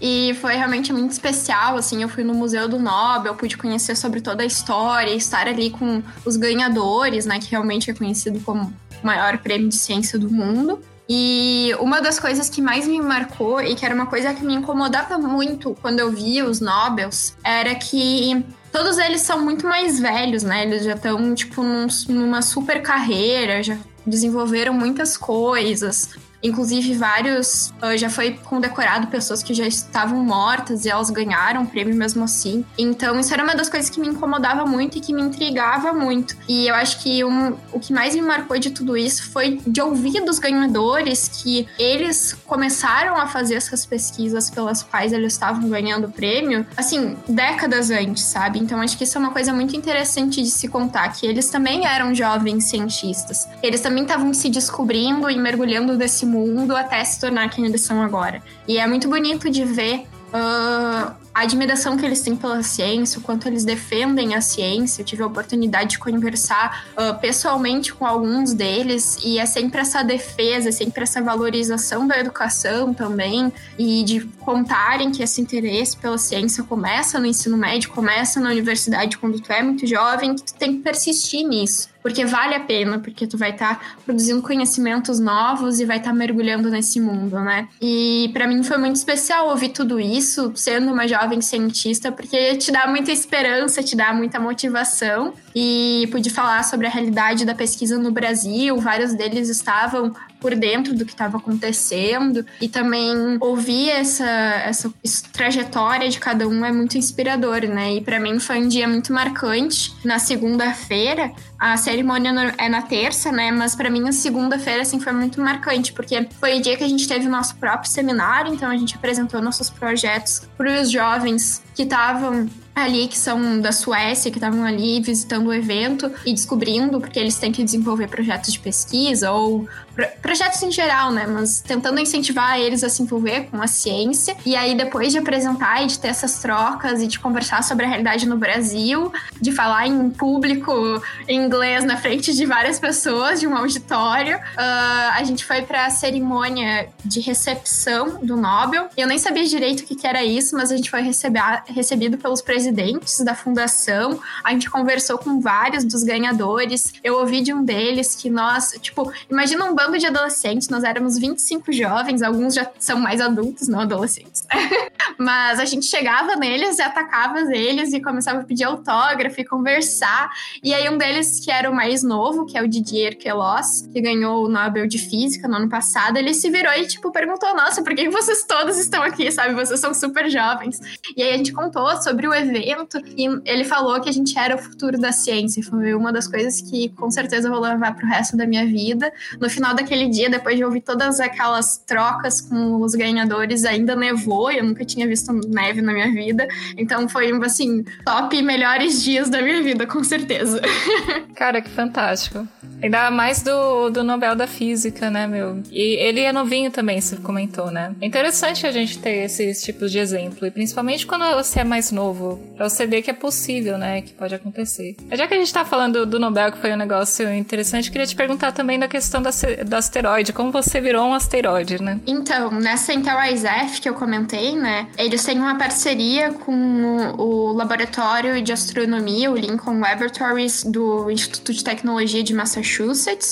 E foi realmente muito especial, assim, eu fui no Museu do Nobel, pude conhecer sobre toda a história, estar ali com os ganhadores, né, que realmente é conhecido como maior prêmio de ciência do mundo. E uma das coisas que mais me marcou e que era uma coisa que me incomodava muito quando eu via os Nobels era que todos eles são muito mais velhos, né? Eles já estão, tipo, num, numa super carreira, já desenvolveram muitas coisas. Inclusive, vários uh, já foi condecorado pessoas que já estavam mortas e elas ganharam o prêmio mesmo assim. Então, isso era uma das coisas que me incomodava muito e que me intrigava muito. E eu acho que um, o que mais me marcou de tudo isso foi de ouvir dos ganhadores que eles começaram a fazer essas pesquisas pelas quais eles estavam ganhando o prêmio, assim, décadas antes, sabe? Então, acho que isso é uma coisa muito interessante de se contar, que eles também eram jovens cientistas. Eles também estavam se descobrindo e mergulhando nesse mundo até se tornar quem eles são agora. E é muito bonito de ver uh, a admiração que eles têm pela ciência, o quanto eles defendem a ciência. Eu tive a oportunidade de conversar uh, pessoalmente com alguns deles e é sempre essa defesa, é sempre essa valorização da educação também e de contarem que esse interesse pela ciência começa no ensino médio, começa na universidade quando tu é muito jovem, que tu tem que persistir nisso porque vale a pena, porque tu vai estar tá produzindo conhecimentos novos e vai estar tá mergulhando nesse mundo, né? E para mim foi muito especial ouvir tudo isso, sendo uma jovem cientista, porque te dá muita esperança, te dá muita motivação. E pude falar sobre a realidade da pesquisa no Brasil, vários deles estavam por dentro do que estava acontecendo e também ouvir essa, essa trajetória de cada um é muito inspirador, né? E para mim foi um dia muito marcante. Na segunda-feira, a cerimônia é na terça, né? Mas para mim a segunda-feira assim foi muito marcante, porque foi o dia que a gente teve o nosso próprio seminário, então a gente apresentou nossos projetos para os jovens que estavam ali que são da Suécia, que estavam ali visitando o evento e descobrindo, porque eles têm que desenvolver projetos de pesquisa ou projetos em geral, né? Mas tentando incentivar eles a se envolver com a ciência. E aí, depois de apresentar e de ter essas trocas e de conversar sobre a realidade no Brasil, de falar em público em inglês na frente de várias pessoas, de um auditório, uh, a gente foi para a cerimônia de recepção do Nobel. Eu nem sabia direito o que, que era isso, mas a gente foi receber, recebido pelos presidentes da fundação. A gente conversou com vários dos ganhadores. Eu ouvi de um deles que nós, tipo, imagina um bando de adolescentes, nós éramos 25 jovens, alguns já são mais adultos, não adolescentes. Mas a gente chegava neles e atacava eles e começava a pedir autógrafo e conversar. E aí um deles, que era o mais novo, que é o Didier Queloz, que ganhou o Nobel de Física no ano passado, ele se virou e, tipo, perguntou, nossa, por que vocês todos estão aqui, sabe? Vocês são super jovens. E aí a gente contou sobre o evento e ele falou que a gente era o futuro da ciência. Foi uma das coisas que com certeza eu vou levar pro resto da minha vida. No final daquele dia, depois de ouvir todas aquelas trocas com os ganhadores, ainda nevou, eu nunca tinha visto neve na minha vida. Então foi, assim, top melhores dias da minha vida, com certeza. Cara, que fantástico. Ainda mais do, do Nobel da Física, né, meu? E ele é novinho também, você comentou, né? É interessante a gente ter esses tipos de exemplo, e principalmente quando você é mais novo, pra você ver que é possível, né, que pode acontecer. Já que a gente tá falando do Nobel, que foi um negócio interessante, queria te perguntar também da questão da, do asteroide, como você virou um asteroide, né? Então, nessa Enterprise F que eu comentei, né, eles têm uma parceria com o Laboratório de Astronomia, o Lincoln Laboratories do Instituto de Tecnologia de Massachusetts,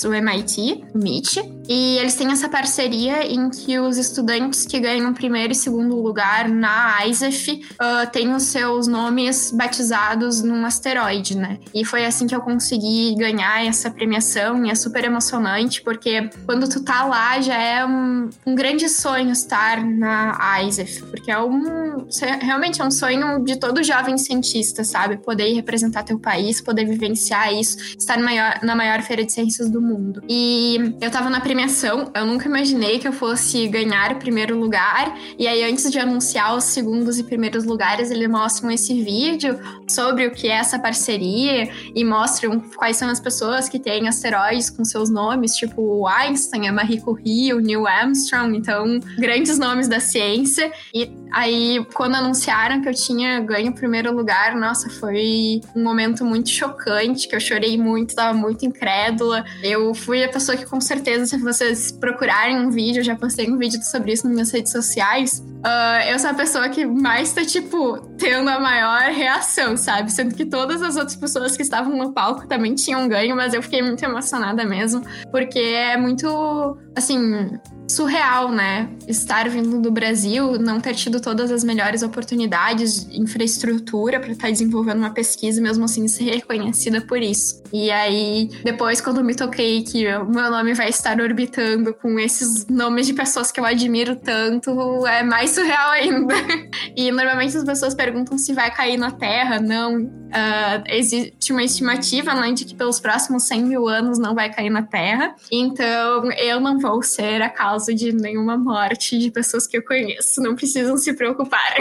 o MIT, o MIT, e eles têm essa parceria em que os estudantes que ganham primeiro e segundo lugar na ISEF uh, têm os seus nomes batizados num asteroide, né? E foi assim que eu consegui ganhar essa premiação e é super emocionante, porque quando tu tá lá já é um, um grande sonho estar na ISEF, porque é um. Realmente é um sonho de todo jovem cientista, sabe? Poder representar teu país, poder vivenciar isso, estar maior, na maior feira de ciências do mundo. E eu tava na premiação, eu nunca imaginei que eu fosse ganhar o primeiro lugar, e aí antes de anunciar os segundos e primeiros lugares, eles mostram esse vídeo sobre o que é essa parceria e mostram quais são as pessoas que têm asteroides com seus nomes, tipo Einstein, a Marie Curie, o Neil Armstrong, então grandes nomes da ciência. E aí, quando anunciaram que eu tinha ganho o primeiro lugar, nossa, foi um momento muito chocante, que eu chorei muito, tava muito incrédula. Eu fui a pessoa que, com certeza, se vocês procurarem um vídeo, eu já postei um vídeo sobre isso nas minhas redes sociais, uh, eu sou a pessoa que mais tá, tipo, tendo a maior reação, sabe? Sendo que todas as outras pessoas que estavam no palco também tinham ganho, mas eu fiquei muito emocionada mesmo, porque é muito, assim, surreal, né? Estar vindo do Brasil, não ter tido todas as melhores oportunidades, infraestrutura para estar tá desenvolvendo uma pesquisa, mesmo assim ser reconhecida por isso. E aí, depois, quando me toquei que o meu nome vai estar orbitando com esses nomes de pessoas que eu admiro tanto, é mais surreal ainda. e normalmente as pessoas perguntam se vai cair na Terra. Não. Uh, existe uma estimativa né, de que pelos próximos 100 mil anos não vai cair na Terra. Então, eu não vou ser a causa de nenhuma morte de pessoas que eu conheço. Não precisam se preocupar.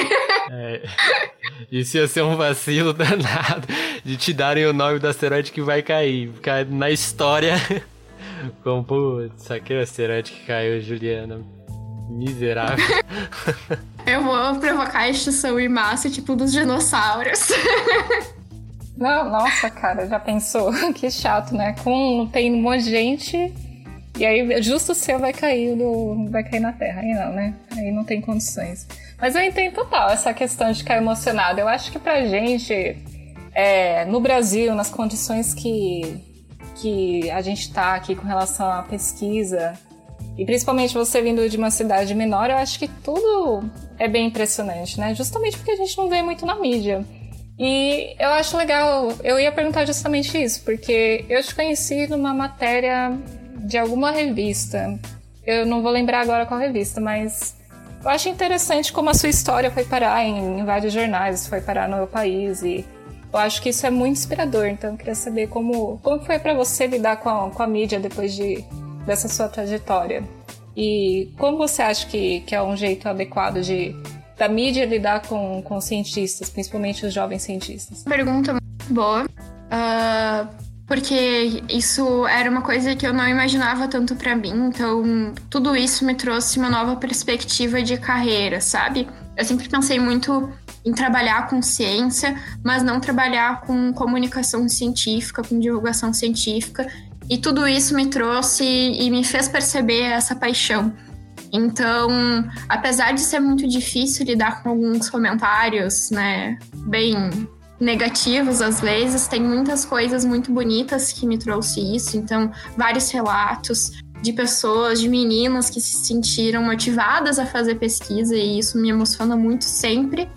É, isso ia ser um vacilo danado de te darem o nome do asteroide que vai cair. Na história. Como, putz, aquele asteroide que caiu, Juliana. Miserável. Eu vou provocar a extinção em massa, tipo dos dinossauros. Não, nossa, cara, já pensou? Que chato, né? Com tem um monte de gente e aí, justo o seu vai cair do, vai cair na terra. Aí não, né? Aí não tem condições. Mas eu entendo total essa questão de ficar emocionado. Eu acho que pra gente, é, no Brasil, nas condições que, que a gente tá aqui com relação à pesquisa, e principalmente você vindo de uma cidade menor, eu acho que tudo é bem impressionante, né? Justamente porque a gente não vê muito na mídia. E eu acho legal, eu ia perguntar justamente isso, porque eu te conheci numa matéria de alguma revista. Eu não vou lembrar agora qual revista, mas eu acho interessante como a sua história foi parar em, vários jornais, foi parar no meu país e eu acho que isso é muito inspirador. Então eu queria saber como, como foi para você lidar com a, com a mídia depois de, dessa sua trajetória. E como você acha que, que é um jeito adequado de, da mídia lidar com, com cientistas, principalmente os jovens cientistas? Pergunta muito boa. Uh, porque isso era uma coisa que eu não imaginava tanto para mim, então tudo isso me trouxe uma nova perspectiva de carreira, sabe? Eu sempre pensei muito em trabalhar com ciência, mas não trabalhar com comunicação científica, com divulgação científica, e tudo isso me trouxe e me fez perceber essa paixão. Então, apesar de ser muito difícil lidar com alguns comentários, né, bem negativos às vezes, tem muitas coisas muito bonitas que me trouxe isso. Então, vários relatos de pessoas, de meninas que se sentiram motivadas a fazer pesquisa e isso me emociona muito sempre.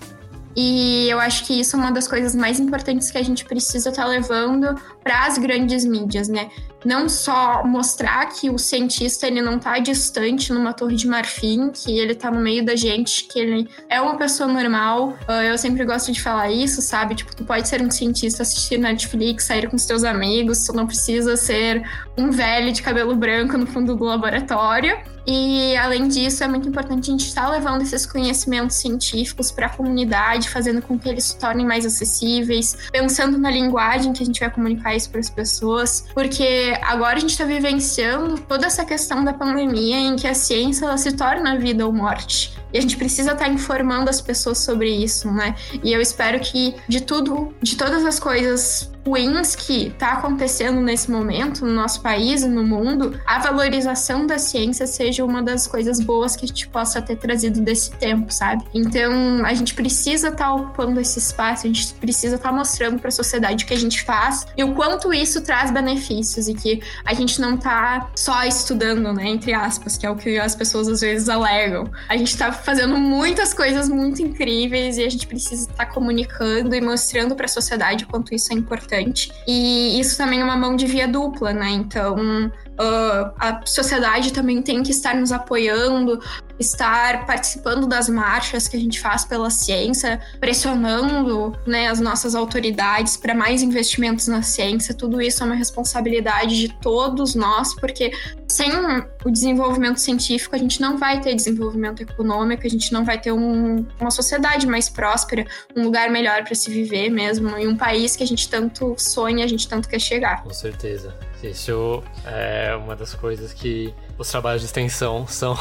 E eu acho que isso é uma das coisas mais importantes que a gente precisa estar tá levando para as grandes mídias, né? Não só mostrar que o cientista ele não está distante numa torre de marfim, que ele está no meio da gente, que ele é uma pessoa normal. Ah, eu sempre gosto de falar isso, sabe? Tipo, tu pode ser um cientista, assistir Netflix, sair com os teus amigos, tu não precisa ser um velho de cabelo branco no fundo do laboratório. E além disso, é muito importante a gente estar tá levando esses conhecimentos científicos para a comunidade, fazendo com que eles se tornem mais acessíveis, pensando na linguagem que a gente vai comunicar para as pessoas, porque agora a gente está vivenciando toda essa questão da pandemia em que a ciência ela se torna vida ou morte. E a gente precisa estar tá informando as pessoas sobre isso, né? E eu espero que de tudo, de todas as coisas ruins que está acontecendo nesse momento no nosso país e no mundo, a valorização da ciência seja uma das coisas boas que a gente possa ter trazido desse tempo, sabe? Então, a gente precisa estar tá ocupando esse espaço, a gente precisa estar tá mostrando para a sociedade o que a gente faz e o quanto isso traz benefícios e que a gente não está só estudando, né, entre aspas, que é o que as pessoas às vezes alegam. A gente está fazendo muitas coisas muito incríveis e a gente precisa estar comunicando e mostrando para a sociedade o quanto isso é importante importante. E isso também é uma mão de via dupla, né? Então, Uh, a sociedade também tem que estar nos apoiando, estar participando das marchas que a gente faz pela ciência, pressionando né, as nossas autoridades para mais investimentos na ciência. Tudo isso é uma responsabilidade de todos nós, porque sem o desenvolvimento científico a gente não vai ter desenvolvimento econômico, a gente não vai ter um, uma sociedade mais próspera, um lugar melhor para se viver mesmo, e um país que a gente tanto sonha, a gente tanto quer chegar. Com certeza. Isso é uma das coisas que os trabalhos de extensão são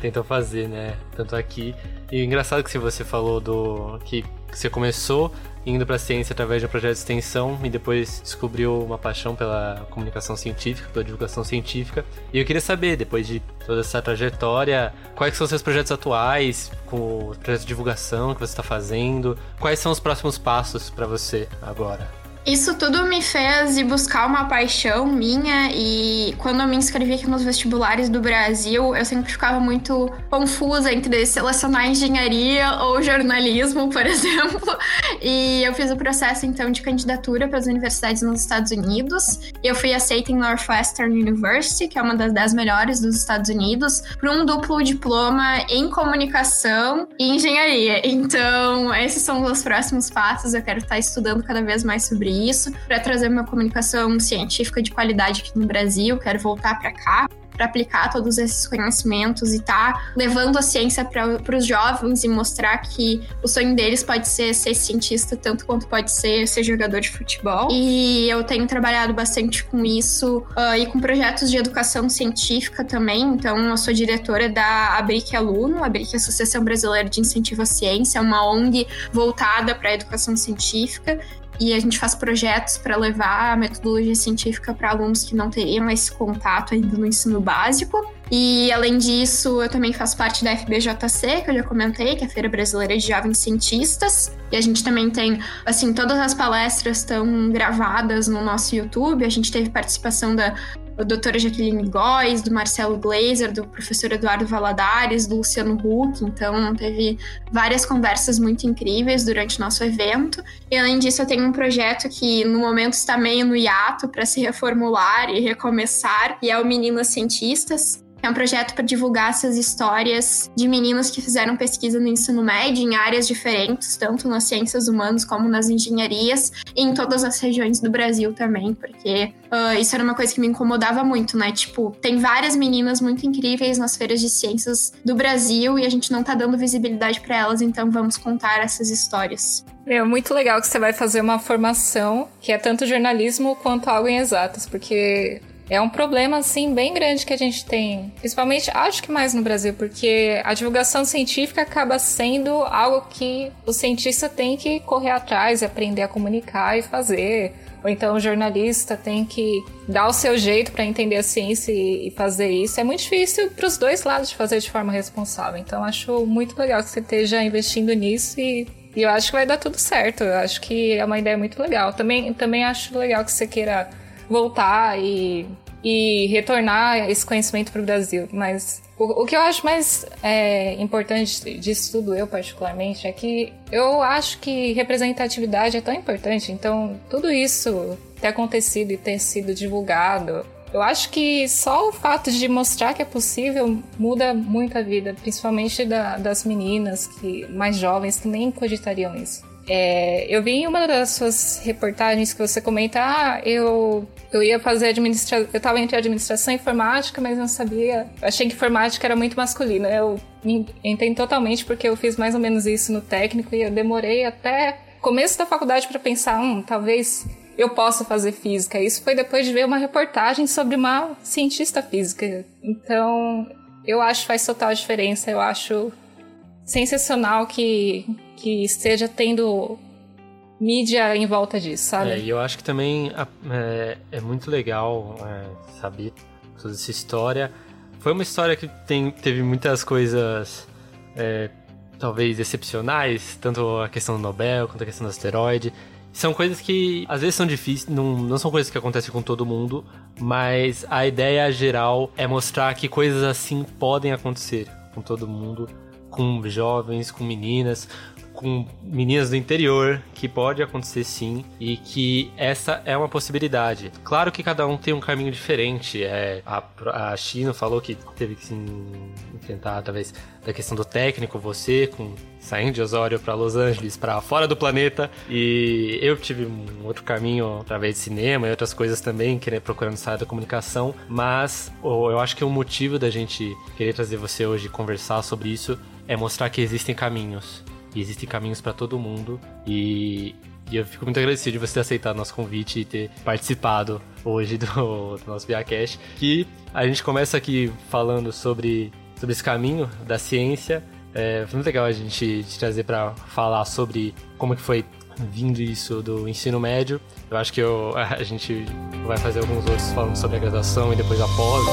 tentam fazer, né? Tanto aqui. E engraçado que você falou do que você começou indo para a ciência através de um projeto de extensão e depois descobriu uma paixão pela comunicação científica, pela divulgação científica. E eu queria saber, depois de toda essa trajetória, quais são os seus projetos atuais, com o projeto de divulgação que você está fazendo, quais são os próximos passos para você agora? Isso tudo me fez ir buscar uma paixão minha e quando eu me inscrevi aqui nos vestibulares do Brasil, eu sempre ficava muito confusa entre selecionar engenharia ou jornalismo, por exemplo. E eu fiz o processo então de candidatura para as universidades nos Estados Unidos. Eu fui aceita em Northwestern University, que é uma das dez melhores dos Estados Unidos, para um duplo diploma em comunicação e engenharia. Então, esses são os próximos passos. Eu quero estar estudando cada vez mais sobre isso, para trazer uma comunicação científica de qualidade aqui no Brasil. Quero voltar para cá para aplicar todos esses conhecimentos e tá levando a ciência para os jovens e mostrar que o sonho deles pode ser ser cientista tanto quanto pode ser ser jogador de futebol. E eu tenho trabalhado bastante com isso uh, e com projetos de educação científica também. Então, eu sou diretora da Abric Aluno, Abric Associação Brasileira de Incentivo à Ciência, é uma ONG voltada para a educação científica e a gente faz projetos para levar a metodologia científica para alunos que não teriam esse contato ainda no ensino básico. E além disso, eu também faço parte da FBJC, que eu já comentei, que é a Feira Brasileira de Jovens Cientistas. E a gente também tem, assim, todas as palestras estão gravadas no nosso YouTube. A gente teve participação da a doutora Jaqueline Góes, do Marcelo Glazer, do professor Eduardo Valadares, do Luciano Huck. Então, teve várias conversas muito incríveis durante o nosso evento. E além disso, eu tenho um projeto que no momento está meio no hiato para se reformular e recomeçar, e é o Meninas Cientistas É um projeto para divulgar essas histórias de meninos que fizeram pesquisa no ensino médio em áreas diferentes, tanto nas ciências humanas como nas engenharias, e em todas as regiões do Brasil também, porque uh, isso era uma coisa que me incomodava muito, né? Tipo, tem várias meninas muito incríveis nas feiras de ciências do Brasil e a gente não tá dando visibilidade para elas, então vamos contar essas histórias. É muito legal que você vai fazer uma formação que é tanto jornalismo quanto algo em exatas, porque é um problema, assim, bem grande que a gente tem. Principalmente, acho que mais no Brasil, porque a divulgação científica acaba sendo algo que o cientista tem que correr atrás aprender a comunicar e fazer. Ou então o jornalista tem que dar o seu jeito para entender a ciência e fazer isso. É muito difícil para os dois lados de fazer de forma responsável. Então acho muito legal que você esteja investindo nisso e, e eu acho que vai dar tudo certo. Eu acho que é uma ideia muito legal. Também, também acho legal que você queira voltar e, e retornar esse conhecimento para o Brasil. Mas o, o, que eu acho mais é, importante disso tudo, eu particularmente, é que eu acho que representatividade é tão importante. Então, tudo isso ter acontecido e ter sido divulgado. Eu acho que só o fato de mostrar que é possível muda muito a vida, principalmente da, das meninas que mais jovens que nem cogitariam isso. É, eu vi em uma das suas reportagens que você comenta, ah, eu, eu ia fazer administração, eu tava entre administração e informática, mas não sabia, achei que informática era muito masculina. Eu entendo totalmente porque eu fiz mais ou menos isso no técnico e eu demorei até começo da faculdade para pensar, hum, talvez eu possa fazer física. Isso foi depois de ver uma reportagem sobre uma cientista física. Então, eu acho que faz total diferença. Eu acho sensacional que, que esteja tendo mídia em volta disso, sabe? É, e eu acho que também é, é muito legal é, saber toda essa história. Foi uma história que tem, teve muitas coisas, é, talvez, excepcionais, tanto a questão do Nobel quanto a questão do asteroide. São coisas que às vezes são difíceis, não, não são coisas que acontecem com todo mundo, mas a ideia geral é mostrar que coisas assim podem acontecer com todo mundo com jovens, com meninas, com meninas do interior, que pode acontecer sim, e que essa é uma possibilidade. Claro que cada um tem um caminho diferente. É, a, a falou que teve que se enfrentar através da questão do técnico, você com saindo de Osório para Los Angeles, para fora do planeta, e eu tive um outro caminho através de cinema e outras coisas também, querer procurando sair da comunicação, mas eu acho que o motivo da gente querer trazer você hoje conversar sobre isso é mostrar que existem caminhos. E existem caminhos para todo mundo. E, e, eu fico muito agradecido de você ter aceitado nosso convite e ter participado hoje do, do nosso ViaCast. Que a gente começa aqui falando sobre, sobre esse caminho da ciência. É, foi muito legal a gente te trazer para falar sobre como que foi vindo isso do ensino médio. Eu acho que eu, a gente vai fazer alguns outros falando sobre a graduação e depois após,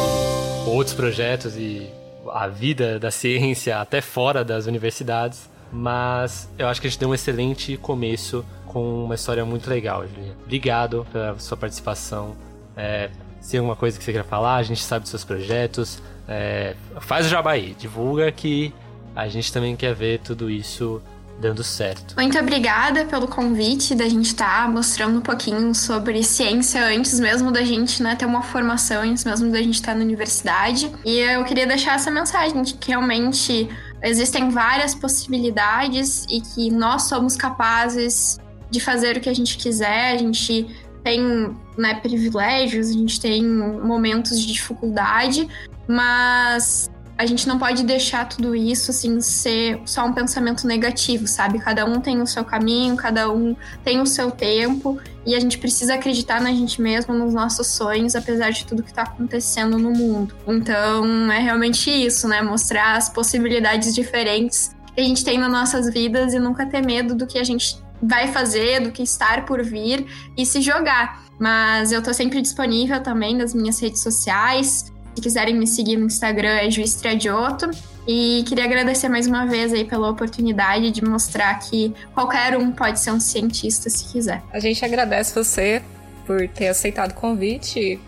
outros projetos e a vida da ciência até fora das universidades. Mas eu acho que a gente deu um excelente começo com uma história muito legal, Julia. Obrigado pela sua participação. É, se tem alguma coisa que você queira falar, a gente sabe dos seus projetos. É, faz o jabá aí, divulga que a gente também quer ver tudo isso dando certo. Muito obrigada pelo convite da gente estar tá mostrando um pouquinho sobre ciência antes mesmo da gente né, ter uma formação, antes mesmo da gente estar tá na universidade. E eu queria deixar essa mensagem de que realmente existem várias possibilidades e que nós somos capazes de fazer o que a gente quiser, a gente tem né, privilégios, a gente tem momentos de dificuldade, mas a gente não pode deixar tudo isso assim ser só um pensamento negativo, sabe? Cada um tem o seu caminho, cada um tem o seu tempo e a gente precisa acreditar na gente mesmo, nos nossos sonhos, apesar de tudo que está acontecendo no mundo. Então, é realmente isso, né? Mostrar as possibilidades diferentes que a gente tem nas nossas vidas e nunca ter medo do que a gente vai fazer, do que estar por vir e se jogar. Mas eu tô sempre disponível também nas minhas redes sociais. Se quiserem me seguir no Instagram é Juiz Tradioto. E queria agradecer mais uma vez aí pela oportunidade de mostrar que qualquer um pode ser um cientista se quiser. A gente agradece você por ter aceitado o convite.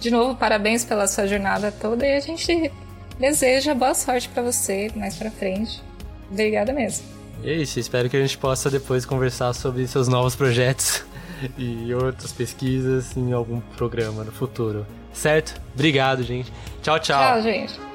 De novo, parabéns pela sua jornada toda e a gente deseja boa sorte para você mais para frente. Obrigada mesmo. E é isso, espero que a gente possa depois conversar sobre seus novos projetos e outras pesquisas em algum programa no futuro. Certo? Obrigado, gente. Tchau, tchau. Tchau, gente.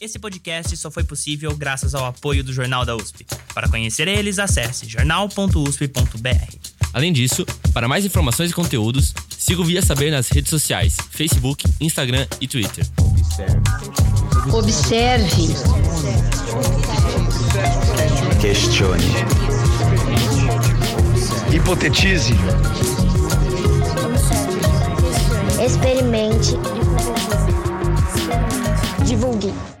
Esse podcast só foi possível graças ao apoio do Jornal da USP. Para conhecer eles, acesse jornal.usp.br. Além disso, para mais informações e conteúdos, siga o Via Saber nas redes sociais, Facebook, Instagram e Twitter. Observe. Questione. Hipotetize. Experimente. Divulgue.